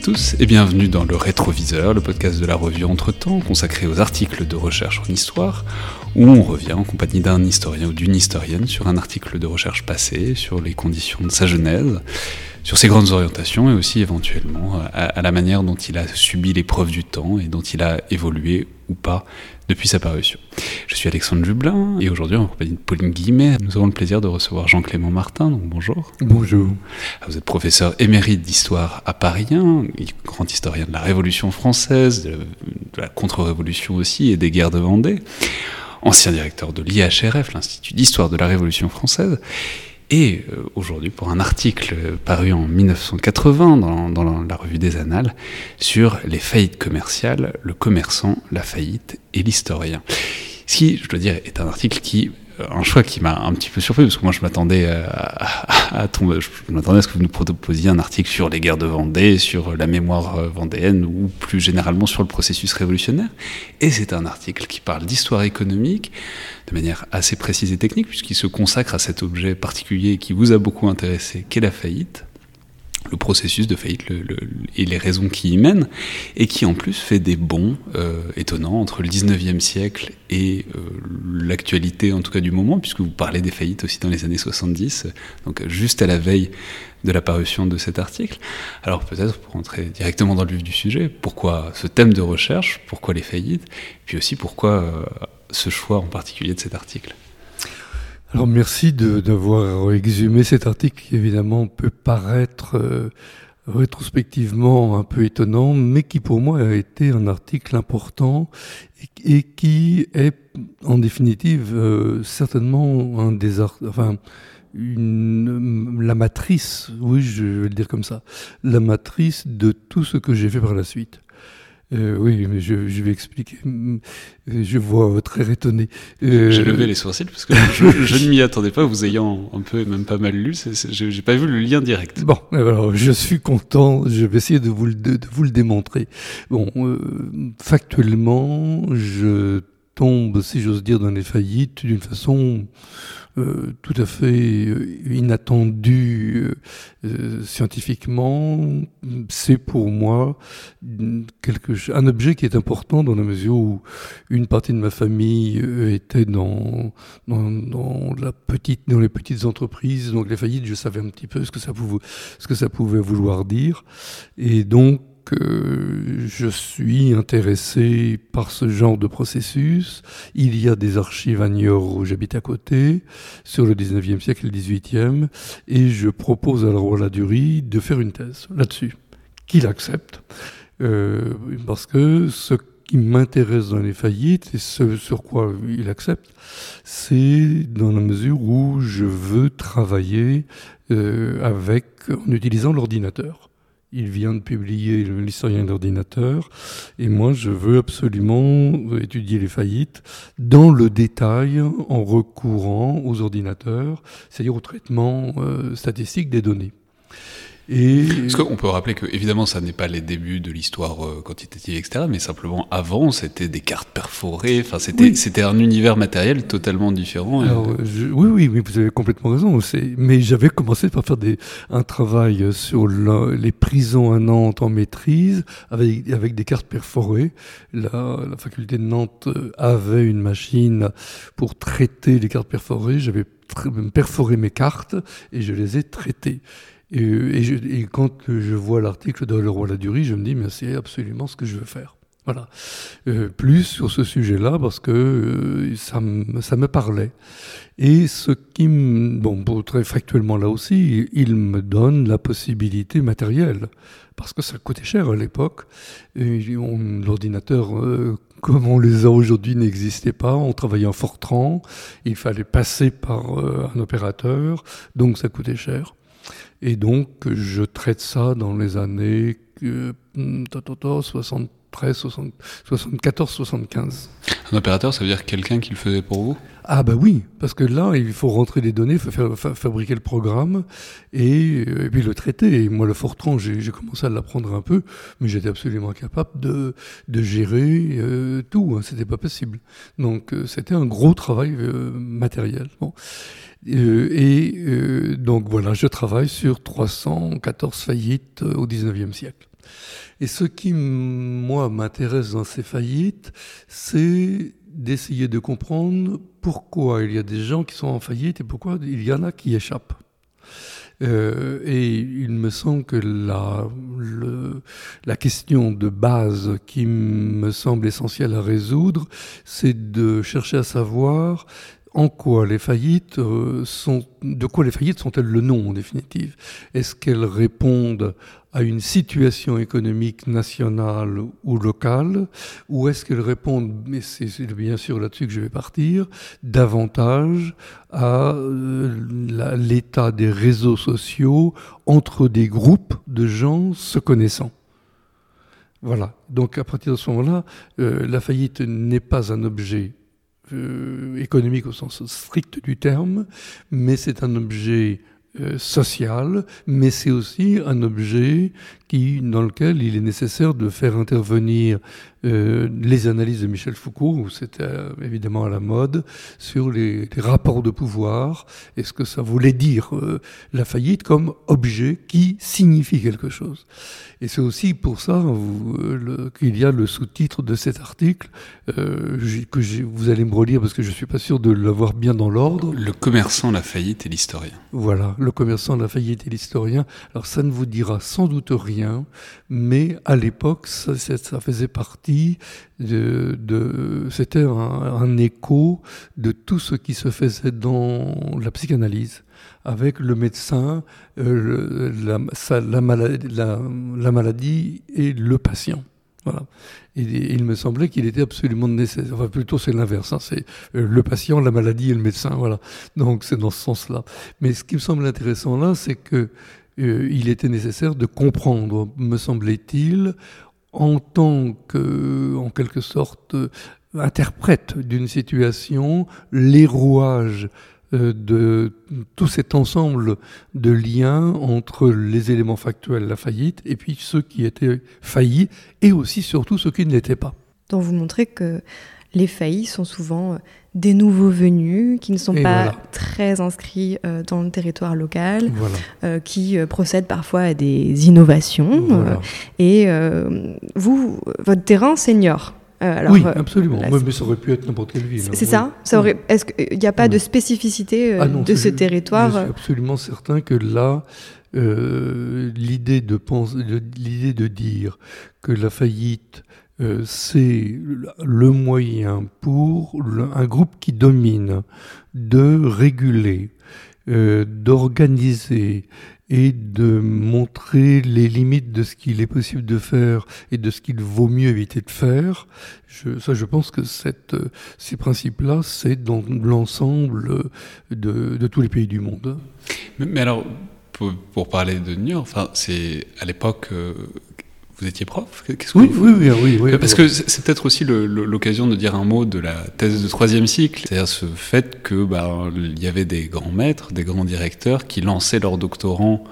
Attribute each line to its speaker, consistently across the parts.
Speaker 1: tous et bienvenue dans le Rétroviseur, le podcast de la revue Entre-temps consacré aux articles de recherche en histoire, où on revient en compagnie d'un historien ou d'une historienne sur un article de recherche passé, sur les conditions de sa genèse, sur ses grandes orientations et aussi éventuellement à, la manière dont il a subi l'épreuve du temps et dont il a évolué ou pas depuis sa parution. Je suis Alexandre Jublin et aujourd'hui en compagnie de Pauline Guillemet, nous avons le plaisir de recevoir Jean-Clément Martin, donc bonjour.
Speaker 2: Bonjour.
Speaker 1: Vous êtes professeur émérite d'histoire à Paris 1, grand historien de la Révolution française, de la contre-révolution aussi et des guerres de Vendée, ancien directeur de l'IHRF, l'Institut d'histoire de la Révolution française, et euh, aujourd'hui pour un article paru en 1980 dans, la revue des Annales sur les faillites commerciales, le commerçant, la faillite et l'historien. Ce qui, je dois dire, est un article qui un choix qui m'a un petit peu surpris parce que moi je m'attendais à, tomber, je m'attendais à ce que vous nous proposiez un article sur les guerres de Vendée, sur la mémoire euh, vendéenne ou plus généralement sur le processus révolutionnaire. Et c'est un article qui parle d'histoire économique de manière assez précise et technique puisqu'il se consacre à cet objet particulier qui vous a beaucoup intéressé, qu'est la faillite le processus de faillite et les raisons qui y mènent, et qui en plus fait des bons euh, étonnants entre le 19e siècle et euh, l'actualité, en tout cas du moment, puisque vous parlez des faillites aussi dans les années 70, donc juste à la veille de la parution de cet article. Alors peut-être pour entrer directement dans le vif du sujet, pourquoi ce thème de recherche, pourquoi les faillites, puis aussi pourquoi euh, ce choix en particulier de cet article?
Speaker 2: Alors merci d'avoir exhumé cet article qui évidemment peut paraître euh, rétrospectivement un peu étonnant, mais qui pour moi a été un article important et, qui est en définitive euh, certainement un des enfin une, la matrice, oui je vais le dire comme ça, la matrice de tout ce que j'ai fait par la suite. Euh, oui, mais je, je, vais expliquer. Je vois votre air étonné.
Speaker 1: Euh... J'ai levé les sourcils parce que je, je ne m'y attendais pas, vous ayant un peu, même pas mal lu. J'ai pas vu le lien direct.
Speaker 2: Bon, alors je suis content. Je vais essayer de vous le, de, vous le démontrer. Bon, euh, factuellement, je tombe, si j'ose dire, dans les faillites d'une façon euh, tout à fait euh, inattendu euh, scientifiquement, c'est pour moi quelque, un objet qui est important dans la mesure où une partie de ma famille était dans, dans, dans, la petite, dans les petites entreprises, donc les faillites, je savais un petit peu ce que ça pouvait, ce que ça pouvait vouloir dire. Et donc, que je suis intéressé par ce genre de processus. Il y a des archives à Niort où j'habite à côté, sur le 19e siècle et le 18e, et je propose à la Ladurie de faire une thèse là-dessus, qu'il accepte, euh, parce que ce qui m'intéresse dans les faillites, et ce sur quoi il accepte, c'est dans la mesure où je veux travailler euh, avec, en utilisant l'ordinateur. Il vient de publier l'historien d'ordinateur et moi je veux absolument étudier les faillites dans le détail en recourant aux ordinateurs, c'est-à-dire au traitement euh, statistique des données.
Speaker 1: Est-ce qu'on peut rappeler que, évidemment, ça n'est pas les débuts de l'histoire euh, quantitative, etc., mais simplement avant, c'était des cartes perforées, enfin, c'était, c'était un univers matériel totalement différent.
Speaker 2: oui, oui, oui, vous avez complètement raison. Mais j'avais commencé par faire des, un travail sur les prisons à Nantes en maîtrise avec, avec des cartes perforées. La, la faculté de Nantes avait une machine pour traiter les cartes perforées. J'avais perforé mes cartes et je les ai traitées. Et, et, quand je vois l'article de Le Roi Ladurie, je me dis, mais c'est absolument ce que je veux faire. Voilà. Euh, plus sur ce sujet-là, parce que euh, ça, ça, me parlait. Et ce qui me. Bon, très factuellement là aussi, il me donne la possibilité matérielle. Parce que ça coûtait cher à l'époque. L'ordinateur. Euh, comme on les a aujourd'hui n'existait pas, on travaillait en Fortran, il fallait passer par un opérateur, donc ça coûtait cher. Et donc, je traite ça dans les années 73, 74, 75.
Speaker 1: Un opérateur, ça veut dire quelqu'un qui le faisait pour vous?
Speaker 2: Ah bah oui, parce que là, il faut rentrer des données, il faut faire, fabriquer le programme et, puis le traiter. Et moi, le Fortran, j'ai commencé à l'apprendre un peu, mais j'étais absolument incapable de, de gérer euh, tout. Hein, C'était pas possible. Donc, euh, c'était un gros travail euh, matériel. Bon. Euh, et euh, donc voilà, je travaille sur 314 faillites euh, au 19e siècle. Et ce qui, moi, m'intéresse dans ces faillites, c'est d'essayer de comprendre pourquoi il y a des gens qui sont en faillite et pourquoi il y en a qui échappent. Euh, et il me semble que la, la question de base qui me semble essentielle à résoudre, c'est de chercher à savoir en quoi les faillites euh, sont, de quoi les faillites sont-elles le nom en définitive? Est-ce qu'elles répondent à une situation économique nationale ou locale, ou est-ce qu'elles répondent, mais c'est bien sûr là-dessus que je vais partir, davantage à euh, l'état des réseaux sociaux entre des groupes de gens se connaissant voilà. Donc à partir de ce moment-là, euh, la faillite n'est pas un objet euh, économique au sens strict du terme, mais c'est un objet social, mais c'est aussi un objet qui, dans lequel il est nécessaire de faire intervenir euh, les analyses de Michel Foucault, où c'était euh, évidemment à la mode, sur les, les, rapports de pouvoir et ce que ça voulait dire euh, la faillite comme objet qui signifie quelque chose. Et c'est aussi pour ça euh, qu'il y a le sous-titre de cet article que vous allez me relire parce que je suis pas sûr de l'avoir bien dans l'ordre.
Speaker 1: Le commerçant, la faillite et l'historien.
Speaker 2: Voilà, le commerçant, la faillite et l'historien. Alors ça ne vous dira sans doute rien, mais à l'époque, ça, faisait partie de, c'était un, écho de tout ce qui se faisait dans la psychanalyse avec le médecin, euh, la, maladie et le patient. Voilà. Et, et il me semblait qu'il était absolument nécessaire. Enfin, plutôt c'est l'inverse. Hein, c'est euh, le patient, la maladie et le médecin. Voilà. Donc c'est dans ce sens-là. Mais ce qui me semble intéressant là, c'est que euh, il était nécessaire de comprendre, me semblait-il, en tant que, en quelque sorte, interprète d'une situation, les rouages euh, de tout cet ensemble de liens entre les éléments factuels, la faillite, et puis ceux qui étaient faillis, et aussi surtout ceux qui ne l'étaient pas.
Speaker 3: Vous que les faillis sont souvent des nouveaux venus qui ne sont
Speaker 2: Et
Speaker 3: pas
Speaker 2: voilà.
Speaker 3: très inscrits euh, dans le territoire local,
Speaker 2: Voilà.
Speaker 3: euh, qui euh, procèdent parfois à des innovations.
Speaker 2: Voilà.
Speaker 3: euh, et euh, vous, votre terrain senior. Euh, alors,
Speaker 2: oui,
Speaker 3: euh,
Speaker 2: absolument.
Speaker 3: là,
Speaker 2: mais ça aurait pu être n'importe quelle ville.
Speaker 3: c'est
Speaker 2: hein.
Speaker 3: ça, ça aurait, Est-ce qu'il n'y a pas de spécificité euh,
Speaker 2: Ah non,
Speaker 3: de ce territoire
Speaker 2: Je suis absolument certain que là, euh, l'idée de penser, de- l'idée de dire que la faillite euh, c'est le moyen pour un groupe qui domine de réguler, euh, d'organiser et de montrer les limites de ce qu'il est possible de faire et de ce qu'il vaut mieux éviter de faire. Je, ça, je pense que ces principes-là, c'est dans l'ensemble de, tous les pays du monde.
Speaker 1: Mais, alors, pour, parler de Niort, enfin, c'est à l'époque, euh, vous étiez prof que
Speaker 2: Oui,
Speaker 1: vous-
Speaker 2: oui, oui, oui, oui.
Speaker 1: Parce que c'est peut-être aussi l'occasion de dire un mot de la thèse de troisième cycle, c'est-à-dire ce fait que bah, il y avait des grands maîtres, des grands directeurs qui lançaient leurs doctorants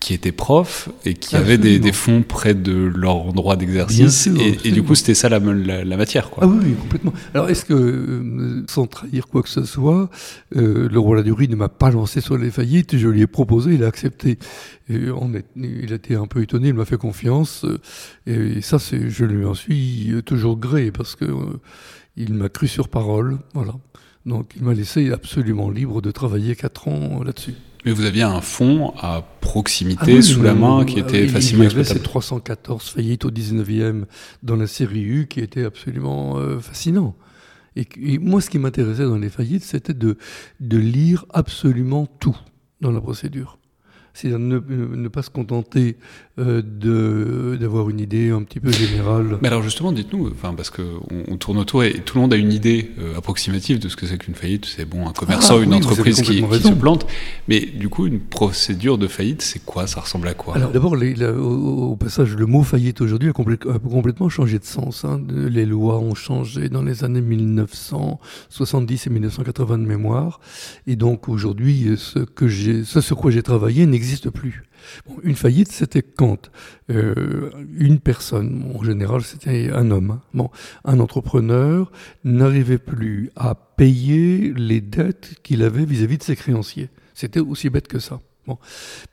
Speaker 1: qui étaient profs et qui avaient des,
Speaker 2: Absolument.
Speaker 1: des fonds près de leur endroit d'exercice et, et du
Speaker 2: absolument.
Speaker 1: coup c'était ça la, la, la matière quoi.
Speaker 2: Ah oui, oui, complètement. Alors, est-ce que, euh, sans trahir quoi que ce soit, euh, le roi Ladurie ne m'a pas lancé sur les faillites, je lui ai proposé, il a accepté. Et on est, il a été un peu étonné, il m'a fait confiance, et ça, c'est, je lui en suis toujours gré, parce que euh, il m'a cru sur parole, voilà. Donc, il m'a laissé absolument libre de travailler quatre ans là-dessus.
Speaker 1: Mais vous aviez un fonds à proximité
Speaker 2: Ah oui,
Speaker 1: sous la main qui
Speaker 2: ah
Speaker 1: était
Speaker 2: oui,
Speaker 1: facilement
Speaker 2: Il y avait ces
Speaker 1: exploitable.
Speaker 2: 314 faillites au 19e dans la série U qui était absolument euh, fascinant. Et, et moi, ce qui m'intéressait dans les faillites, c'était de, de lire absolument tout dans la procédure. C'est-à-dire ne, ne pas se contenter euh, d'avoir une idée un petit peu générale.
Speaker 1: Mais alors justement, dites-nous, enfin parce que on, on tourne autour et tout le monde a une idée euh, approximative de ce que c'est qu'une faillite. C'est bon, un commerçant,
Speaker 2: Ah,
Speaker 1: une
Speaker 2: oui,
Speaker 1: entreprise qui, qui se plante. Mais du coup, une procédure de faillite, c'est quoi? Ça ressemble à quoi?
Speaker 2: Alors d'abord, au, au passage, le mot faillite aujourd'hui a, complè- a complètement changé de sens. hein. Les lois ont changé dans les années 1970 et 1980 de mémoire. Et donc aujourd'hui, ce, que j'ai, ce sur quoi j'ai travaillé n'existe plus. Une faillite, c'était quand euh, une personne, en général c'était un homme, hein, un entrepreneur, n'arrivait plus à payer les dettes qu'il avait vis-à-vis de ses créanciers. C'était aussi bête que ça. Bon.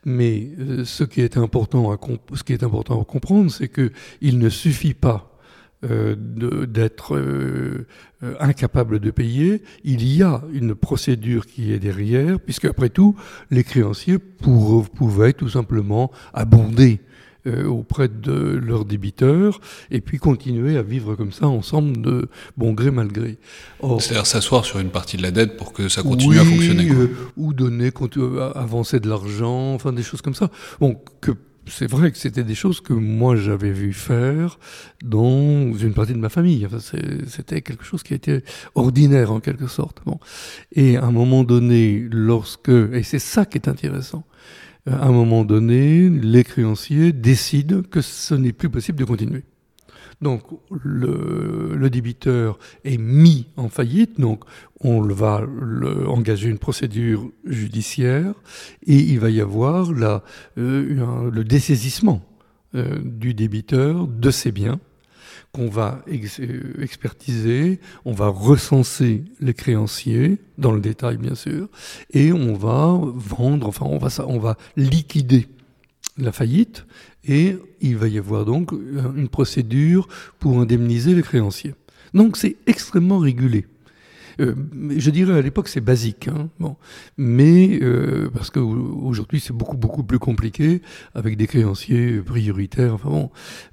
Speaker 2: Mais ce qui est important à ce qui est important à comprendre, c'est que il ne suffit pas euh, d'être euh, euh, incapable de payer, il y a une procédure qui est derrière, puisque après tout, les créanciers pour, pouvaient tout simplement abonder auprès de leurs débiteurs et puis continuer à vivre comme ça ensemble de bon gré mal gré.
Speaker 1: C'est-à-dire s'asseoir sur une partie de la dette pour que ça continue à fonctionner.
Speaker 2: ou donner, avancer de l'argent, enfin des choses comme ça. Bon, que c'est vrai que c'était des choses que moi j'avais vu faire dans une partie de ma famille. c'était quelque chose qui était ordinaire en quelque sorte. Et à un moment donné, lorsque, et c'est ça qui est intéressant, à un moment donné, les créanciers décident que ce n'est plus possible de continuer. Donc le, débiteur est mis en faillite, donc on va engager une procédure judiciaire et il va y avoir la, euh, le dessaisissement euh, du débiteur de ses biens qu'on va euh, expertiser, on va recenser les créanciers, dans le détail bien sûr, et on va vendre, enfin on va, on va liquider la faillite et il va y avoir donc une procédure pour indemniser les créanciers. Donc c'est extrêmement régulé. Euh, je dirais à l'époque c'est basique, hein, bon. mais euh, parce qu'aujourd'hui c'est beaucoup beaucoup plus compliqué avec des créanciers prioritaires. Enfin bon,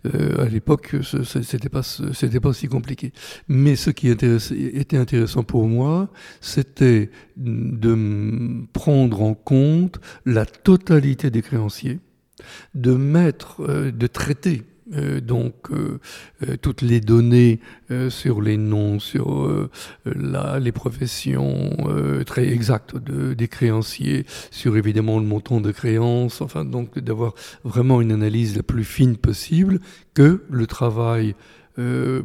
Speaker 2: euh, à l'époque c'était pas c'était pas aussi compliqué. Mais ce qui était intéressant pour moi, c'était de prendre en compte la totalité des créanciers de mettre, euh, de traiter euh, donc euh, toutes les données sur les noms, sur les professions très exactes des créanciers, sur évidemment le montant de créances, enfin donc d'avoir vraiment une analyse la plus fine possible que le travail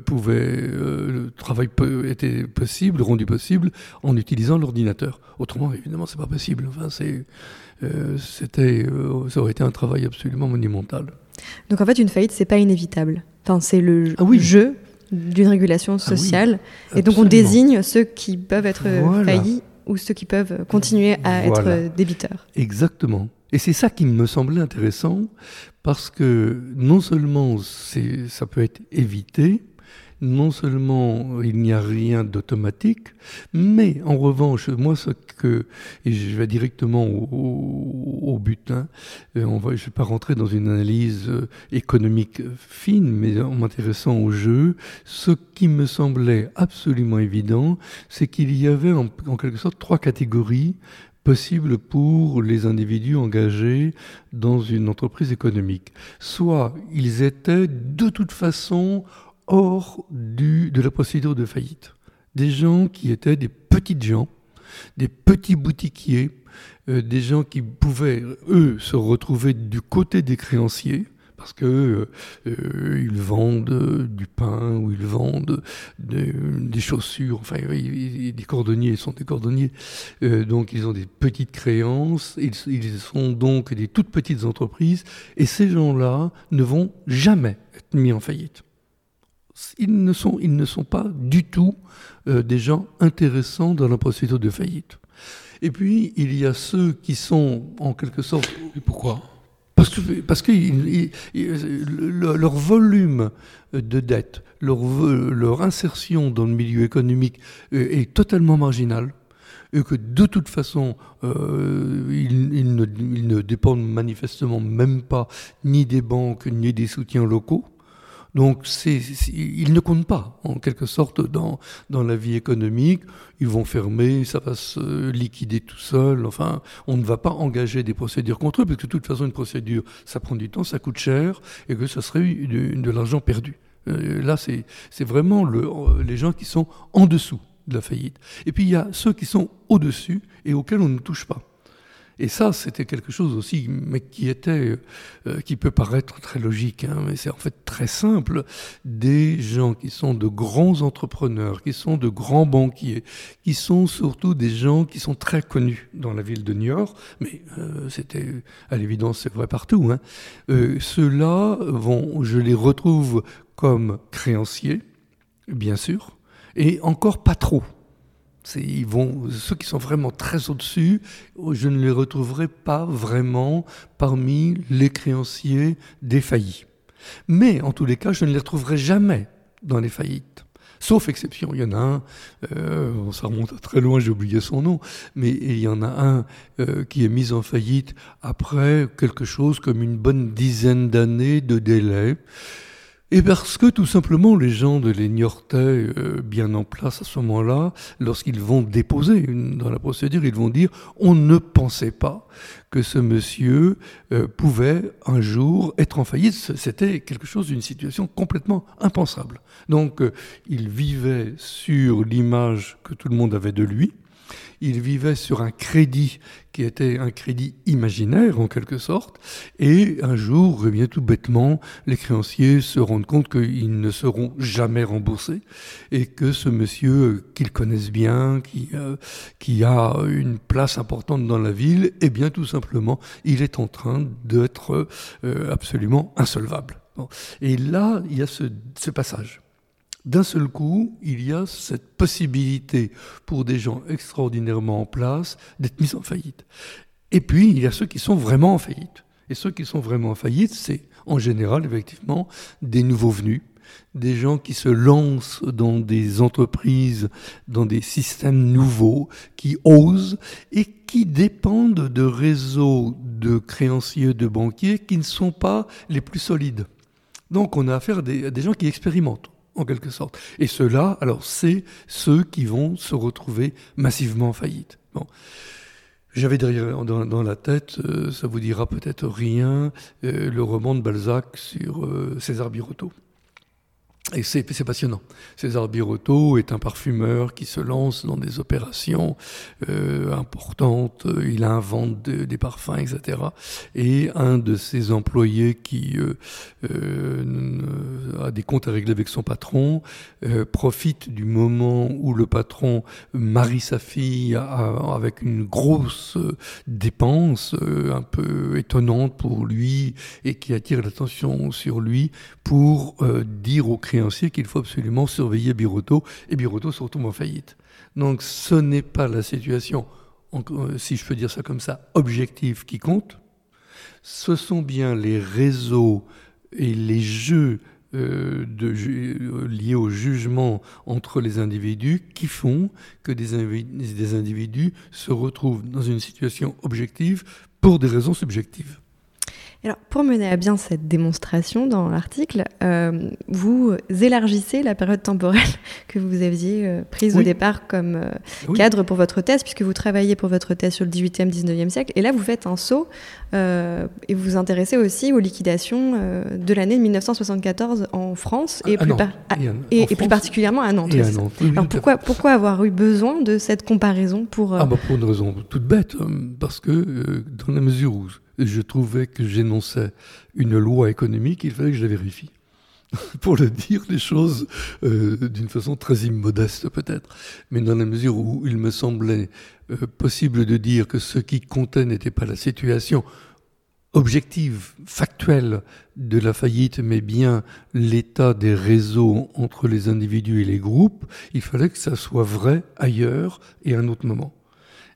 Speaker 2: pouvait, le travail était possible, rendu possible en utilisant l'ordinateur. Autrement, évidemment, c'est pas possible. Enfin, c'est c'était, euh, ça aurait été un travail absolument monumental.
Speaker 3: Donc en fait, une faillite, c'est pas inévitable. Enfin, c'est le ah jeu d'une régulation ah sociale. et donc on désigne ceux qui peuvent être faillis ou ceux qui peuvent continuer à être débiteurs.
Speaker 2: Exactement. Et c'est ça qui me semblait intéressant, parce que non seulement ça peut être évité, non seulement il n'y a rien d'automatique, mais en revanche, moi, ce que, et je vais directement au, but, hein, euh, je ne vais pas rentrer dans une analyse euh, économique fine, mais en m'intéressant au jeu, ce qui me semblait absolument évident, c'est qu'il y avait en quelque sorte trois catégories possibles pour les individus engagés dans une entreprise économique. Soit ils étaient de toute façon hors du, de la procédure de faillite. Des gens qui étaient des petites gens, des petits boutiquiers, euh, des gens qui pouvaient, eux, se retrouver du côté des créanciers, parce que euh, euh, ils vendent du pain ou ils vendent des chaussures, enfin des cordonniers sont des cordonniers, donc ils ont des petites créances, ils, ils, sont donc des toutes petites entreprises, et ces gens-là ne vont jamais être mis en faillite ils ne sont, ils ne sont pas du tout euh, des gens intéressants dans la procédure de faillite. Et puis, il y a ceux qui sont, en quelque sorte...
Speaker 1: Et pourquoi?
Speaker 2: Parce que, parce que leur volume de dette, leur, leur, insertion dans le milieu économique euh, est totalement marginal et que de toute façon, euh, ils, ne, ils, ne, dépendent manifestement même pas ni des banques ni des soutiens locaux. Donc ils ne comptent pas, en quelque sorte, dans, la vie économique. Ils vont fermer, ça va se liquider tout seul. Enfin, on ne va pas engager des procédures contre eux, parce que de toute façon, une procédure, ça prend du temps, ça coûte cher, et que ça serait de, l'argent perdu. Euh, là, c'est, vraiment le, les gens qui sont en dessous de la faillite. Et puis, il y a ceux qui sont au-dessus et auxquels on ne touche pas. Et ça, c'était quelque chose aussi, mais qui était, euh, qui peut paraître très logique, hein, mais c'est en fait très simple. Des gens qui sont de grands entrepreneurs, qui sont de grands banquiers, qui sont surtout des gens qui sont très connus dans la ville de New York, mais euh, c'était à l'évidence c'est vrai partout. Hein. Euh, Ceux-là vont, je les retrouve comme créanciers, bien sûr, et encore pas trop. Ceux qui sont vraiment très au-dessus, je ne les retrouverai pas vraiment parmi les créanciers défaillis. Mais en tous les cas, je ne les retrouverai jamais dans les faillites. Sauf exception, il y en a un, euh, ça remonte à très loin, j'ai oublié son nom, mais il y en a un euh, qui est mis en faillite après quelque chose comme une bonne dizaine d'années de délai. Et parce que tout simplement les gens de l'Ignortais, euh, bien en place à ce moment-là, lorsqu'ils vont déposer dans la procédure, ils vont dire on ne pensait pas que ce monsieur euh, pouvait un jour être en faillite. C'était quelque chose d'une situation complètement impensable. Donc euh, il vivait sur l'image que tout le monde avait de lui il vivait sur un crédit qui était un crédit imaginaire en quelque sorte, et un jour, bien tout bêtement, les créanciers se rendent compte qu'ils ne seront jamais remboursés et que ce monsieur qu'ils connaissent bien, qui, euh, qui a une place importante dans la ville, eh bien tout simplement, il est en train d'être euh, absolument insolvable. Et là, il y a ce passage d'un seul coup, il y a cette possibilité pour des gens extraordinairement en place d'être mis en faillite. Et puis, il y a ceux qui sont vraiment en faillite. Et ceux qui sont vraiment en faillite, c'est en général, effectivement, des nouveaux venus, des gens qui se lancent dans des entreprises, dans des systèmes nouveaux, qui osent et qui dépendent de réseaux de créanciers, de banquiers qui ne sont pas les plus solides. Donc on a affaire à des gens qui expérimentent en quelque sorte. Et ceux-là, alors, c'est ceux qui vont se retrouver massivement en faillite. J'avais derrière dans, la tête, euh, ça vous dira peut-être rien, euh, le roman de Balzac sur euh, César Birotteau. Et c'est passionnant. César Birotteau est un parfumeur qui se lance dans des opérations euh, importantes. Il invente des parfums, etc. Et un de ses employés qui euh, euh, a des comptes à régler avec son patron profite du moment où le patron marie sa fille avec une grosse dépense un peu étonnante pour lui et qui attire l'attention sur lui pour dire au qu'il faut absolument surveiller Birotteau, et Birotteau se retrouve en faillite. Donc ce n'est pas la situation, euh, si je peux dire ça comme ça, objective qui compte, ce sont bien les réseaux et les jeux euh, euh, liés au jugement entre les individus qui font que des individus se retrouvent dans une situation objective pour des raisons subjectives.
Speaker 3: Alors, pour mener à bien cette démonstration dans l'article, euh, vous élargissez la période temporelle que vous aviez euh, prise au départ comme euh, cadre pour votre thèse, puisque vous travaillez pour votre thèse sur le 18e, 19e siècle. Et là, vous faites un saut et vous vous intéressez aussi aux liquidations de l'année 1974 en France et, plus, et, plus, particulièrement à Nantes. Alors, pourquoi, pourquoi avoir eu besoin de cette comparaison pour...
Speaker 2: Ah bah pour une raison toute bête, parce que dans la mesure où je trouvais que j'énonçais une loi économique, il fallait que je la vérifie. Pour le dire les choses euh, d'une façon très immodeste peut-être, mais dans la mesure où il me semblait euh, possible de dire que ce qui comptait n'était pas la situation objective, factuelle de la faillite, mais bien l'état des réseaux entre les individus et les groupes, il fallait que ça soit vrai ailleurs et à un autre moment.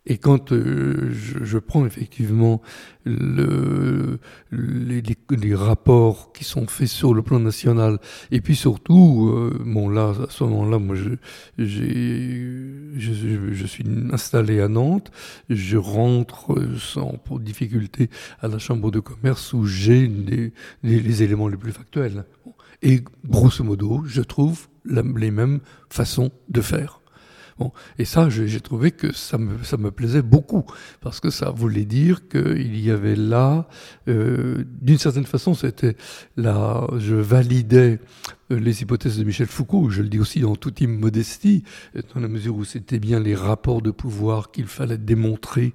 Speaker 2: Et quand euh, je, prends effectivement le, les, les, rapports qui sont faits sur le plan national, et puis surtout, euh, bon là, à ce moment-là, moi, je, je, je, suis installé à Nantes, je rentre sans difficulté à la chambre de commerce où j'ai les, les, éléments les plus factuels. Et grosso modo, je trouve les mêmes façons de faire. Bon, et ça, j'ai trouvé que ça me, plaisait beaucoup, parce que ça voulait dire qu'il y avait là, euh, d'une certaine façon, c'était là, je validais euh, les hypothèses de Michel Foucault, je le dis aussi en toute immodestie, dans la mesure où c'était bien les rapports de pouvoir qu'il fallait démontrer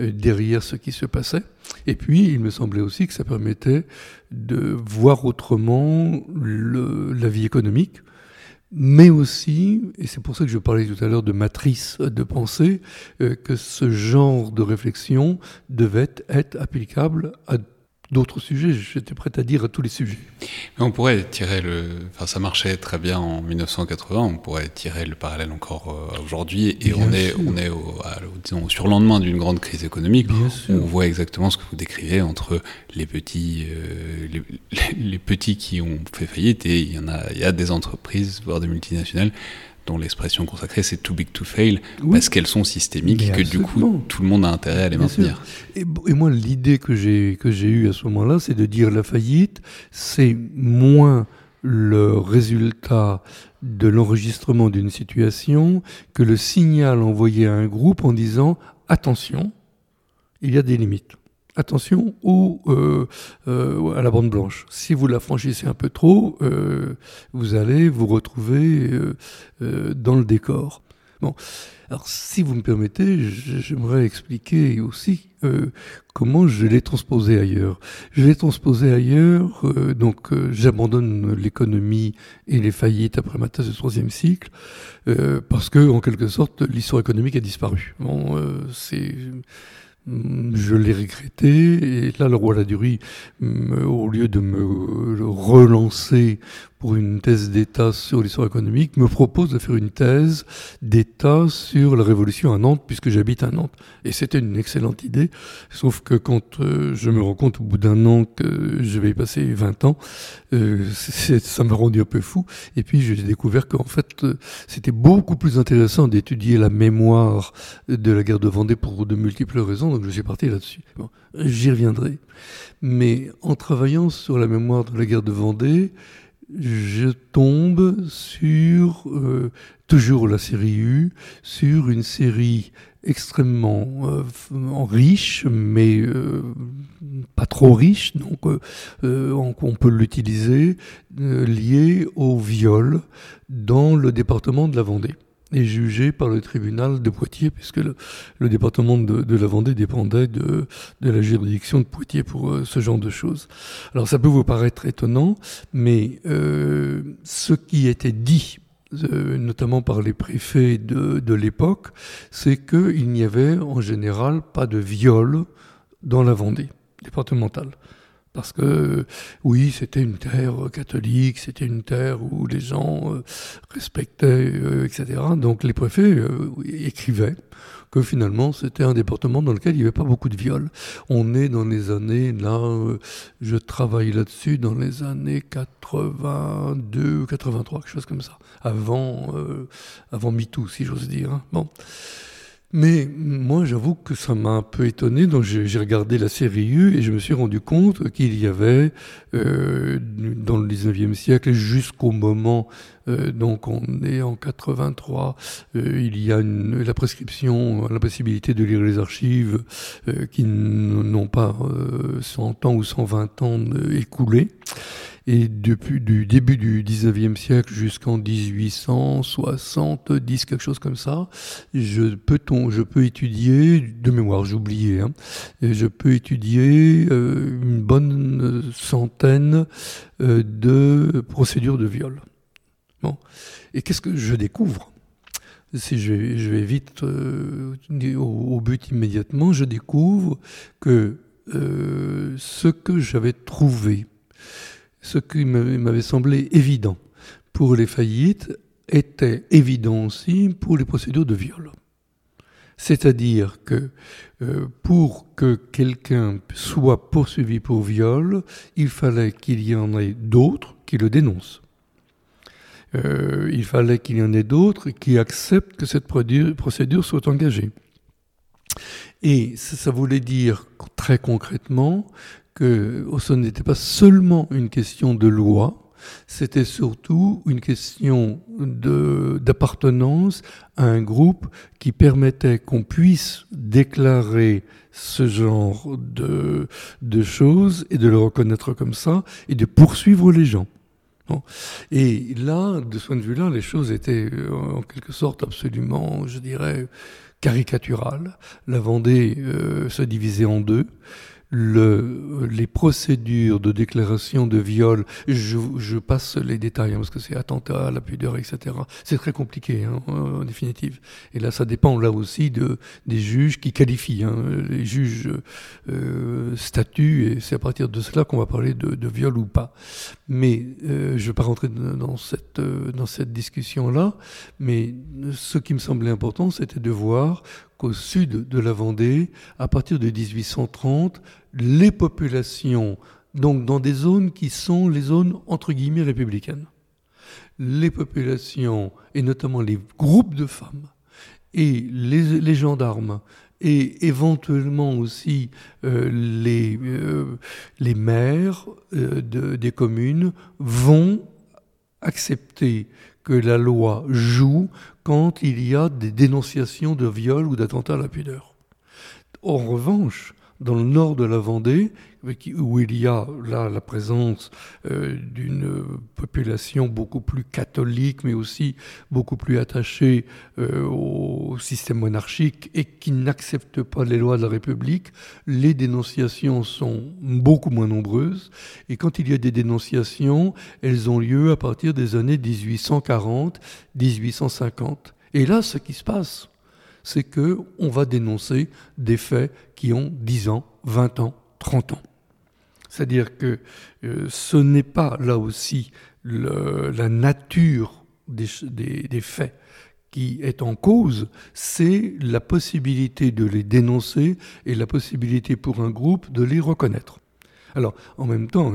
Speaker 2: euh, derrière ce qui se passait. Et puis, il me semblait aussi que ça permettait de voir autrement la vie économique, mais aussi, et c'est pour ça que je parlais tout à l'heure de matrice de pensée, euh, que ce genre de réflexion devait être applicable à d'autres sujets. J'étais prêt à dire à tous les sujets.
Speaker 1: Mais on pourrait tirer le. Enfin, ça marchait très bien en 1980. On pourrait tirer le parallèle encore euh, aujourd'hui. Et on est, on est au, disons, au surlendemain d'une grande crise économique. on voit exactement ce que vous décrivez entre les petits, euh, les, les, petits qui ont fait faillite et il y en a, il y a des entreprises, voire des multinationales dont l'expression consacrée c'est too big to fail, parce qu'elles sont systémiques et que du coup tout le monde a intérêt à les maintenir.
Speaker 2: Et, moi l'idée que j'ai que j'ai eue à ce moment-là, c'est de dire la faillite, c'est moins le résultat de l'enregistrement d'une situation que le signal envoyé à un groupe en disant attention, il y a des limites attention ou euh, euh, à la bande blanche. Si vous la franchissez un peu trop, euh, vous allez vous retrouver dans le décor. Bon, alors si vous me permettez, j'aimerais expliquer aussi comment je l'ai transposé ailleurs. Je l'ai transposé ailleurs, donc j'abandonne l'économie et les faillites après ma thèse de troisième cycle, parce que en quelque sorte l'histoire économique a disparu. Bon, c'est je l'ai regretté, et là, le roi Ladurie, au lieu de me relancer pour une thèse d'État sur l'histoire économique, me propose de faire une thèse d'État sur la Révolution à Nantes, puisque j'habite à Nantes. Et c'était une excellente idée, sauf que quand euh, je me rends compte au bout d'un an que je vais y passer 20 ans, euh, ça m'a rendu un peu fou. Et puis j'ai découvert qu'en fait, euh, c'était beaucoup plus intéressant d'étudier la mémoire de la guerre de Vendée pour de multiples raisons, donc je suis parti là-dessus. J'y reviendrai. Mais en travaillant sur la mémoire de la guerre de Vendée, je tombe sur, euh, toujours la série U, sur une série extrêmement euh, riche, mais euh, pas trop riche, donc on, peut l'utiliser, liée au viol dans le département de la Vendée et jugé par le tribunal de Poitiers, puisque le, département de, la Vendée dépendait de, la juridiction de Poitiers pour euh, ce genre de choses. Alors ça peut vous paraître étonnant, mais euh, ce qui était dit euh, notamment par les préfets de, de l'époque, c'est qu'il n'y avait en général pas de viol dans la Vendée départementale. Parce que oui, c'était une terre catholique, c'était une terre où les gens euh, respectaient, euh, etc. Donc les préfets euh, écrivaient que finalement c'était un département dans lequel il n'y avait pas beaucoup de viols. On est dans les années, là, je travaille là-dessus, dans les années 82, 83, quelque chose comme ça, avant, avant MeToo, si j'ose dire. Hein. Bon. Mais moi, j'avoue que ça m'a un peu étonné. Donc, j'ai regardé la série U et je me suis rendu compte qu'il y avait, euh, dans le 19e siècle, jusqu'au moment, euh, donc on est en 83, euh, il y a une, la prescription, la possibilité de lire les archives euh, qui n'ont pas 100 ans ou 120 ans écoulés. Et depuis du début du 19e siècle jusqu'en 1870, quelque chose comme ça, je peux, étudier, de mémoire, j'ai oublié, hein, je peux étudier euh, une bonne centaine euh, de procédures de viol. Bon. Et qu'est-ce que je découvre? Si je vais vite euh, au, but immédiatement, je découvre que ce que j'avais trouvé ce qui m'avait semblé évident pour les faillites était évident aussi pour les procédures de viol. C'est-à-dire que euh, pour que quelqu'un soit poursuivi pour viol, il fallait qu'il y en ait d'autres qui le dénoncent. Euh, il fallait qu'il y en ait d'autres qui acceptent que cette procédure soit engagée. Et ça voulait dire très concrètement que ce n'était pas seulement une question de loi, c'était surtout une question d'appartenance à un groupe qui permettait qu'on puisse déclarer ce genre de, de, choses et de le reconnaître comme ça et de poursuivre les gens. Et là, de ce point de vue-là, les choses étaient euh, en quelque sorte absolument, je dirais, caricaturales. La Vendée euh, se divisait en deux le, les procédures de déclaration de viol, je, je passe les détails hein, parce que c'est attentat la pudeur, etc. C'est très compliqué hein, en définitive. Et là, ça dépend là aussi de, des juges qui qualifient. Hein. Les juges euh, statuent et c'est à partir de cela qu'on va parler de, de, viol ou pas. Mais euh, je ne vais pas rentrer dans cette, euh, dans cette discussion-là. Mais ce qui me semblait important, c'était de voir qu'au sud de la Vendée, à partir de 1830, les populations, donc dans des zones qui sont les zones entre guillemets républicaines, les populations, et notamment les groupes de femmes, et les, gendarmes, et éventuellement aussi euh, les, euh, les maires euh, de, des communes vont accepter que la loi joue quand il y a des dénonciations de viol ou d'attentats à la pudeur. En revanche, dans le nord de la Vendée, où il y a là la présence euh, d'une population beaucoup plus catholique, mais aussi beaucoup plus attachée euh, au système monarchique et qui n'accepte pas les lois de la République, les dénonciations sont beaucoup moins nombreuses. Et quand il y a des dénonciations, elles ont lieu à partir des années 1840-1850. Et là, ce qui se passe, c'est que on va dénoncer des faits qui ont 10 ans, 20 ans, 30 ans. C'est-à-dire que euh, ce n'est pas là aussi la nature des, des, faits qui est en cause, c'est la possibilité de les dénoncer et la possibilité pour un groupe de les reconnaître. Alors, en même temps,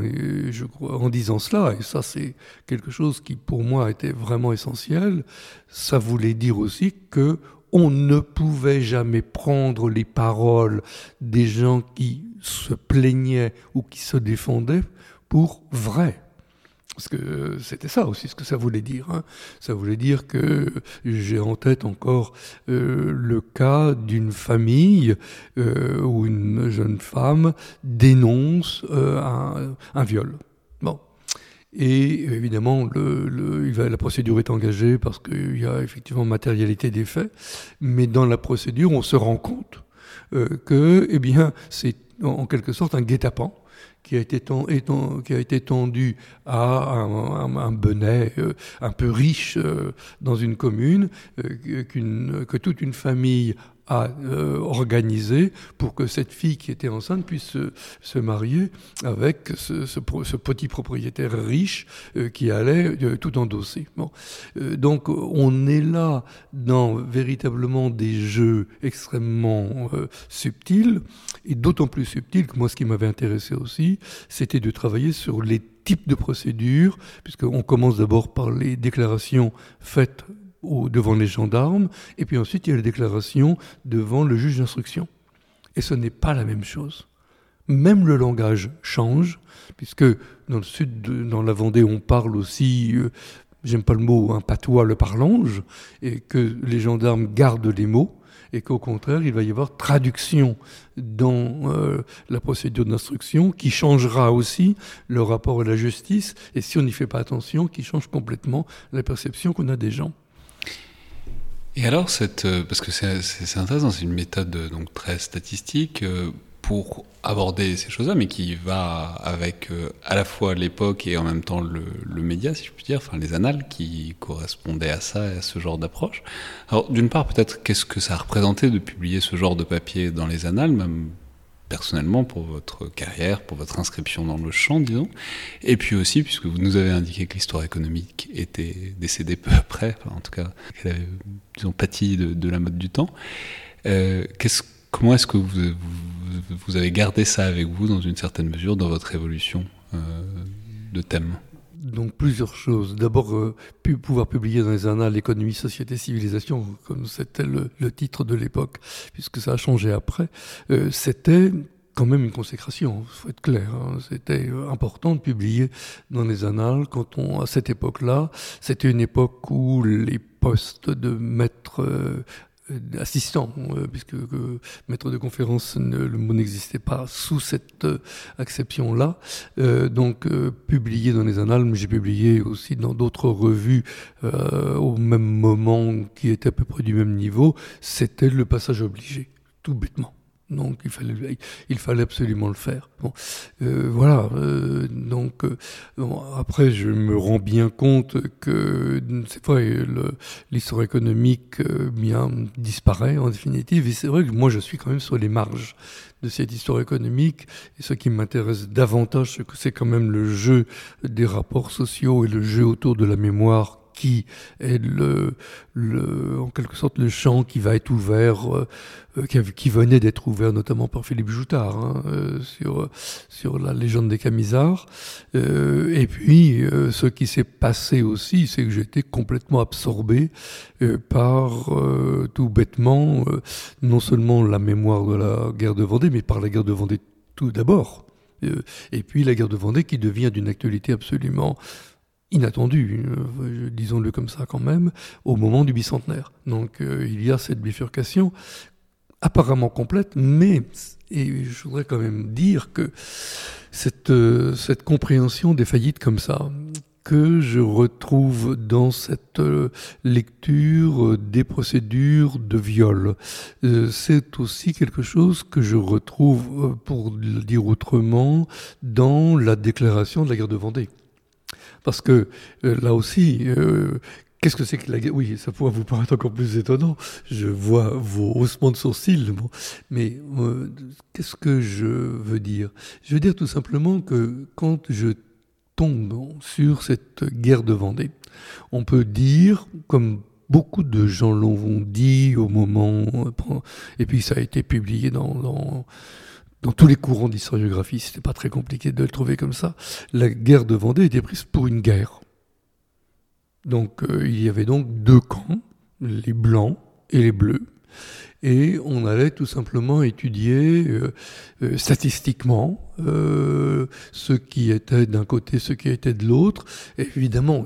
Speaker 2: crois, en disant cela, et ça c'est quelque chose qui pour moi était vraiment essentiel, ça voulait dire aussi que on ne pouvait jamais prendre les paroles des gens qui se plaignaient ou qui se défendaient pour vrai. Parce que c'était ça aussi ce que ça voulait dire. Hein. Ça voulait dire que j'ai en tête encore euh, le cas d'une famille euh, où une jeune femme dénonce euh, un, viol. Et évidemment, la procédure est engagée parce qu'il y a effectivement matérialité des faits, mais dans la procédure, on se rend compte euh, que, eh c'est en quelque sorte un guet-apens qui a été, tendu à un, un, benet euh, un peu riche euh, dans une commune, que toute une famille a euh, organisé pour que cette fille qui était enceinte puisse se, marier avec ce, ce, petit propriétaire riche euh, qui allait euh, tout endosser. Bon. donc on est là dans véritablement des jeux extrêmement subtils, et d'autant plus subtils que moi ce qui m'avait intéressé aussi, c'était de travailler sur les types de procédures, puisqu'on commence d'abord par les déclarations faites devant les gendarmes, et puis ensuite il y a la déclaration devant le juge d'instruction. Et ce n'est pas la même chose. Même le langage change, puisque dans le sud, dans la Vendée, on parle aussi, euh, j'aime pas le mot, un patois, le parlange, et que les gendarmes gardent les mots, et qu'au contraire, il va y avoir traduction dans euh, la procédure d'instruction qui changera aussi le rapport à la justice, et si on n'y fait pas attention, qui change complètement la perception qu'on a des gens.
Speaker 1: Et alors, euh, parce que c'est intéressant, c'est une méthode euh, donc très statistique euh, pour aborder ces choses-là, mais qui va avec à la fois l'époque et en même temps le, média, si je puis dire, enfin les annales qui correspondaient à ça et à ce genre d'approche. Alors, d'une part, peut-être qu'est-ce que ça a représenté de publier ce genre de papier dans les annales, même personnellement pour votre carrière, pour votre inscription dans le champ, disons. Et puis aussi, puisque vous nous avez indiqué que l'histoire économique était décédée peu après, en tout cas, qu'elle avait, disons, pâti de, la mode du temps. Euh, comment est-ce que vous, vous, avez gardé ça avec vous, dans une certaine mesure, dans votre évolution euh, de thème?
Speaker 2: Donc plusieurs choses. D'abord, euh, pouvoir publier dans les annales l'économie, société, civilisation, comme c'était le, titre de l'époque, puisque ça a changé après. Euh, c'était quand même une consécration, il faut être clair. Hein. C'était euh, important de publier dans les annales quand on, à cette époque-là, c'était une époque où les postes de maître euh, assistant, euh, puisque maître de conférence, le mot n'existait pas sous cette euh, acception-là. donc, publié dans les annales, mais j'ai publié aussi dans d'autres revues au même moment, qui étaient à peu près du même niveau, c'était le passage obligé, tout bêtement. Donc il fallait, il fallait absolument le faire. Bon, euh, voilà. Euh, donc euh, après, je me rends bien compte que c'est vrai, l'histoire économique bien disparaît en définitive. Et c'est vrai que moi, je suis quand même sur les marges de cette histoire économique. Et ce qui m'intéresse davantage, c'est quand même le jeu des rapports sociaux et le jeu autour de la mémoire qui est le, en quelque sorte le champ qui va être ouvert, euh, qui, qui, venait d'être ouvert notamment par Philippe Joutard hein, euh, sur, sur la légende des Camisards. Euh, et puis, euh, ce qui s'est passé aussi, c'est que j'ai été complètement absorbé euh, par tout bêtement, non seulement la mémoire de la guerre de Vendée, mais par la guerre de Vendée tout d'abord. et puis la guerre de Vendée qui devient d'une actualité absolument inattendu, euh, disons-le comme ça quand même, au moment du bicentenaire. Donc euh, il y a cette bifurcation apparemment complète, mais, et je voudrais quand même dire que cette, euh, cette compréhension des faillites comme ça, que je retrouve dans cette lecture des procédures de viol. c'est aussi quelque chose que je retrouve, pour le dire autrement, dans la déclaration de la guerre de Vendée. Parce que euh, là aussi, euh, qu'est-ce que c'est que la guerre? Oui, ça pourrait vous paraître encore plus étonnant. Je vois vos haussements de sourcils. mais euh, qu'est-ce que je veux dire? Je veux dire tout simplement que quand je tombe sur cette guerre de Vendée, on peut dire, comme beaucoup de gens l'ont dit au moment, et puis ça a été publié dans dans tous les courants d'historiographie, c'était pas très compliqué de le trouver comme ça, la guerre de Vendée était prise pour une guerre. Donc euh, il y avait donc deux camps, les blancs et les bleus et on allait tout simplement étudier euh, euh, statistiquement euh, ce qui était d'un côté, ce qui était de l'autre. Évidemment,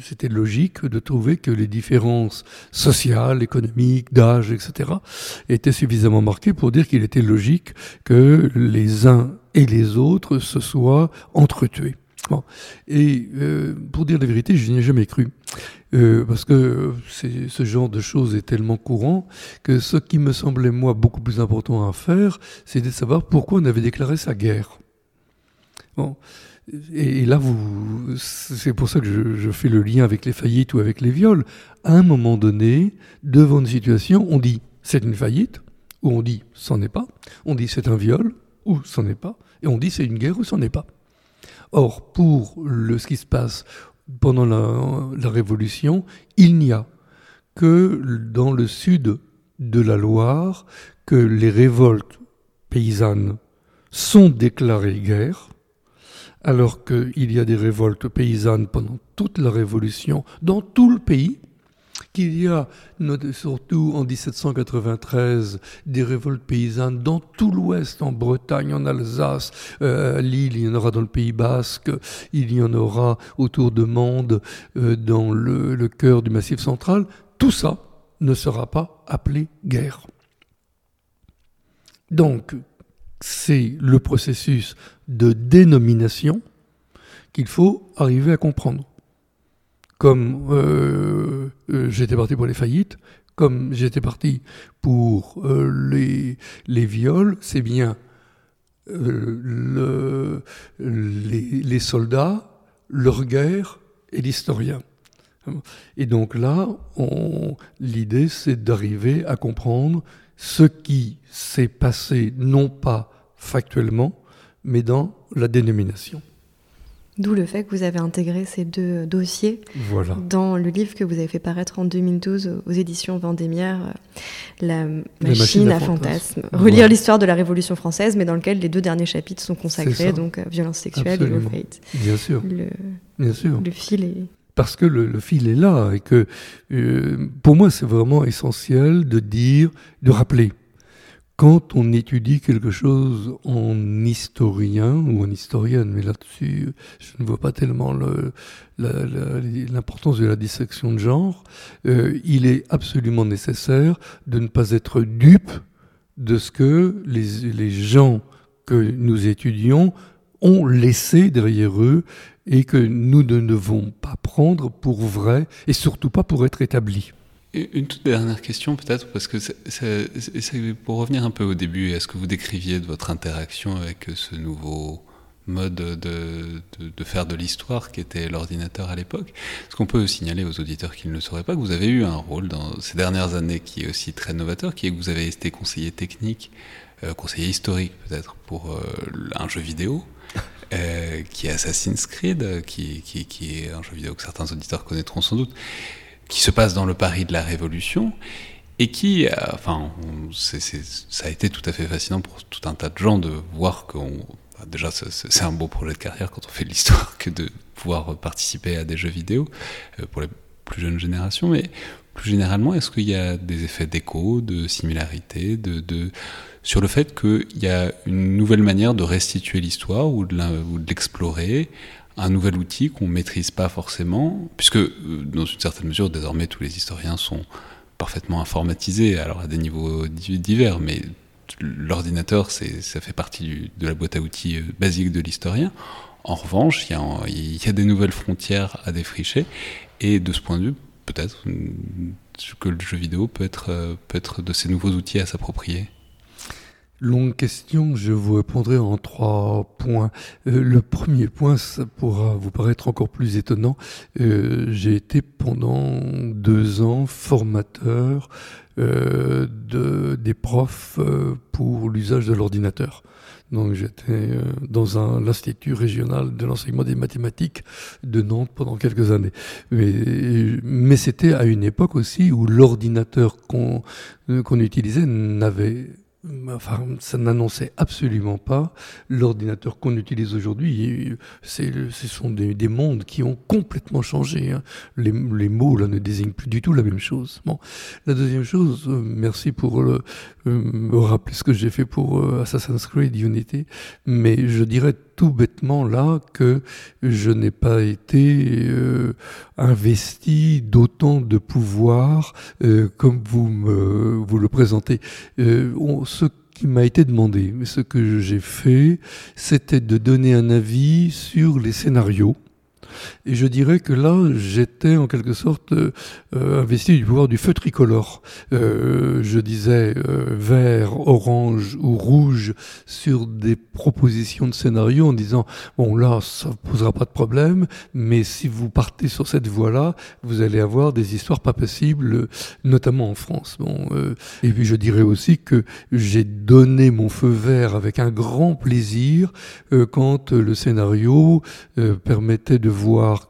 Speaker 2: c'était logique de trouver que les différences sociales, économiques, d'âge, etc., étaient suffisamment marquées pour dire qu'il était logique que les uns et les autres se soient entretués. Et euh, pour dire la vérité, je n'y ai jamais cru. Euh, parce que ce genre de choses est tellement courant que ce qui me semblait, moi, beaucoup plus important à faire, c'était de savoir pourquoi on avait déclaré sa guerre. Bon. Et, là, c'est pour ça que je, je, fais le lien avec les faillites ou avec les viols. À un moment donné, devant une situation, on dit c'est une faillite, ou on dit c'en est pas, on dit c'est un viol, ou c'en est pas, et on dit c'est une guerre, ou c'en est pas. Or, pour le, ce qui se passe pendant la, Révolution, il n'y a que dans le sud de la Loire que les révoltes paysannes sont déclarées guerre, alors qu'il y a des révoltes paysannes pendant toute la Révolution dans tout le pays, qu'il y a surtout en 1793 des révoltes paysannes dans tout l'Ouest, en Bretagne, en Alsace, euh, à Lille, il y en aura dans le Pays Basque, il y en aura autour de Mende, euh, dans le, le cœur du Massif central. Tout ça ne sera pas appelé guerre. Donc, c'est le processus de dénomination qu'il faut arriver à comprendre comme euh, euh, j'étais parti pour les faillites, comme j'étais parti pour euh, les, viols, c'est bien le, les, les, soldats, leur guerre et l'historien. Et donc là, l'idée, c'est d'arriver à comprendre ce qui s'est passé, non pas factuellement, mais dans la dénomination.
Speaker 3: D'où le fait que vous avez intégré ces deux dossiers dans le livre que vous avez fait paraître en 2012 aux éditions Vendémiaire, euh, La machine, à, fantasmes. Relire l'histoire de la Révolution française, mais dans lequel les deux derniers chapitres sont consacrés, donc euh, violence sexuelle et le
Speaker 2: Bien sûr.
Speaker 3: Le,
Speaker 2: Bien sûr.
Speaker 3: Le fil est
Speaker 2: parce que le, fil est là et que euh, pour moi c'est vraiment essentiel de dire, de rappeler quand on étudie quelque chose en historien ou en historienne, mais là-dessus, je ne vois pas tellement l'importance de la dissection de genre, euh, il est absolument nécessaire de ne pas être dupe de ce que les, les gens que nous étudions ont laissé derrière eux et que nous ne devons pas prendre pour vrai et surtout pas pour être établis.
Speaker 1: Une toute dernière question peut-être, parce que c'est pour revenir un peu au début, est-ce que vous décriviez de votre interaction avec ce nouveau mode de, faire de l'histoire qui était l'ordinateur à l'époque? Est-ce qu'on peut signaler aux auditeurs qui ne le sauraient pas que vous avez eu un rôle dans ces dernières années qui est aussi très novateur, qui est que vous avez été conseiller technique, euh, conseiller historique peut-être pour euh, un jeu vidéo euh, qui est Assassin's Creed, qui, est un jeu vidéo que certains auditeurs connaîtront sans doute, qui se passe dans le Paris de la Révolution et qui, euh, enfin, ça a été tout à fait fascinant pour tout un tas de gens de voir qu'on. Déjà, c'est un beau projet de carrière quand on fait de l'histoire que de pouvoir participer à des jeux vidéo euh, pour les plus jeunes générations, mais plus généralement, est-ce qu'il y a des effets d'écho, de similarité, de, sur le fait qu'il y a une nouvelle manière de restituer l'histoire ou de l'explorer un nouvel outil qu'on maîtrise pas forcément, puisque euh, dans une certaine mesure, désormais, tous les historiens sont parfaitement informatisés, alors à des niveaux divers, mais l'ordinateur, ça fait partie de la boîte à outils euh, basique de l'historien. En revanche, il y, y, a, des nouvelles frontières à défricher, et de ce point de vue, peut-être que le jeu vidéo peut être, euh, peut être de ces nouveaux outils à s'approprier.
Speaker 2: Longue question, je vous répondrai en trois points. Euh, le premier point, ça pourra vous paraître encore plus étonnant. Euh, j'ai été pendant deux ans formateur euh, de, des profs pour l'usage de l'ordinateur. Donc j'étais dans un l'institut régional de l'enseignement des mathématiques de Nantes pendant quelques années. Mais, mais c'était à une époque aussi où l'ordinateur qu'on qu'on utilisait n'avait Enfin, ça n'annonçait absolument pas l'ordinateur qu'on utilise aujourd'hui. Ce sont des, des, mondes qui ont complètement changé. Hein. Les, les, mots là ne désignent plus du tout la même chose. Bon, la deuxième chose, euh, merci pour le, euh, me rappeler ce que j'ai fait pour euh, Assassin's Creed Unity, mais je dirais tout bêtement là que je n'ai pas été euh, investi d'autant de pouvoir euh, comme vous me vous le présentez. Euh, ce qui m'a été demandé, ce que j'ai fait, c'était de donner un avis sur les scénarios et je dirais que là, j'étais en quelque sorte euh, investi du pouvoir du feu tricolore. Euh, je disais euh, vert, orange ou rouge sur des propositions de scénario en disant bon là, ça ne posera pas de problème, mais si vous partez sur cette voie-là, vous allez avoir des histoires pas possibles, notamment en France. Bon, et puis je dirais aussi que j'ai donné mon feu vert avec un grand plaisir quand le scénario permettait de voir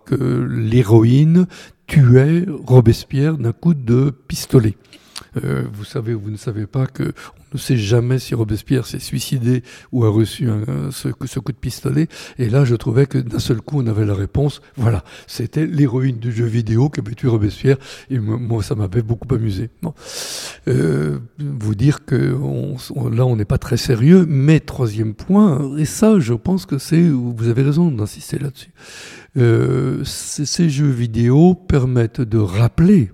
Speaker 2: que l'héroïne tuait Robespierre d'un coup de pistolet. Euh, vous savez ou vous ne savez pas que on ne sait jamais si Robespierre s'est suicidé ou a reçu ce, coup de pistolet. Et là, je trouvais que d'un seul coup, on avait la réponse. Voilà, c'était l'héroïne du jeu vidéo qui avait tué Robespierre. Et moi, ça m'avait beaucoup amusé. Euh, vous dire que là, on n'est pas très sérieux. Mais troisième point, et ça, je pense que c'est, vous avez raison d'insister là-dessus. Euh, ces jeux vidéo permettent de rappeler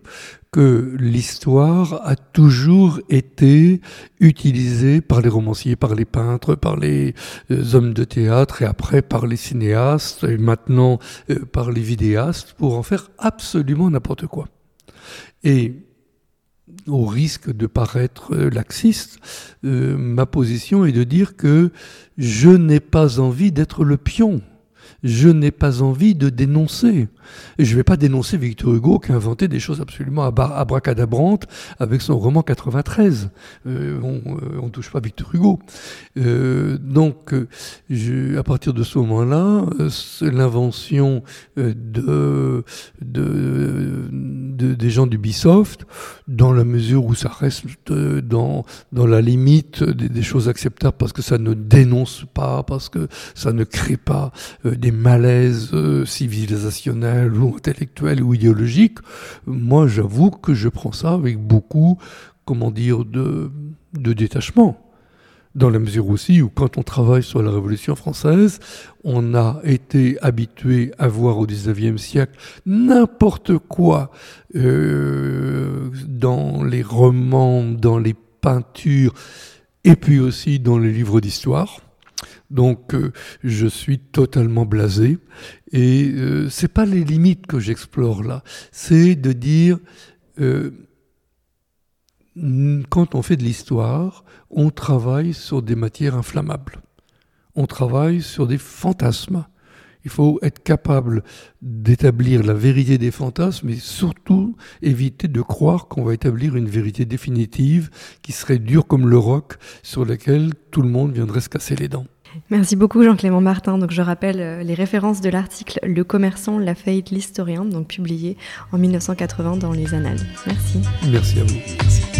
Speaker 2: que l'histoire a toujours été utilisée par les romanciers, par les peintres, par les euh, hommes de théâtre et après par les cinéastes et maintenant euh, par les vidéastes pour en faire absolument n'importe quoi. Et au risque de paraître laxiste, ma position est de dire que je n'ai pas envie d'être le pion je n'ai pas envie de dénoncer. Je ne vais pas dénoncer Victor Hugo qui a inventé des choses absolument abracadabrantes avec son roman 93. Euh, on ne touche pas Victor Hugo. Euh, donc, je, à partir de ce moment-là, euh, l'invention euh, de, des gens d'Ubisoft, dans la mesure où ça reste dans, dans la limite des, choses acceptables parce que ça ne dénonce pas, parce que ça ne crée pas des malaises civilisationnels, ou intellectuel ou idéologique, moi j'avoue que je prends ça avec beaucoup, comment dire, de, de détachement. Dans la mesure aussi où quand on travaille sur la Révolution française, on a été habitué à voir au XIXe siècle n'importe quoi euh, dans les romans, dans les peintures, et puis aussi dans les livres d'histoire. Donc euh, je suis totalement blasé et euh, c'est pas les limites que j'explore là, c'est de dire euh, quand on fait de l'histoire, on travaille sur des matières inflammables. On travaille sur des fantasmes. Il faut être capable d'établir la vérité des fantasmes, mais surtout éviter de croire qu'on va établir une vérité définitive qui serait dure comme le roc sur laquelle tout le monde viendrait se casser les dents.
Speaker 3: Merci beaucoup Jean-Clément Martin. Donc je rappelle euh, les références de l'article Le commerçant, la faillite, l'historien, donc publié en 1980 dans les Annales. Merci.
Speaker 2: Merci à vous. Merci.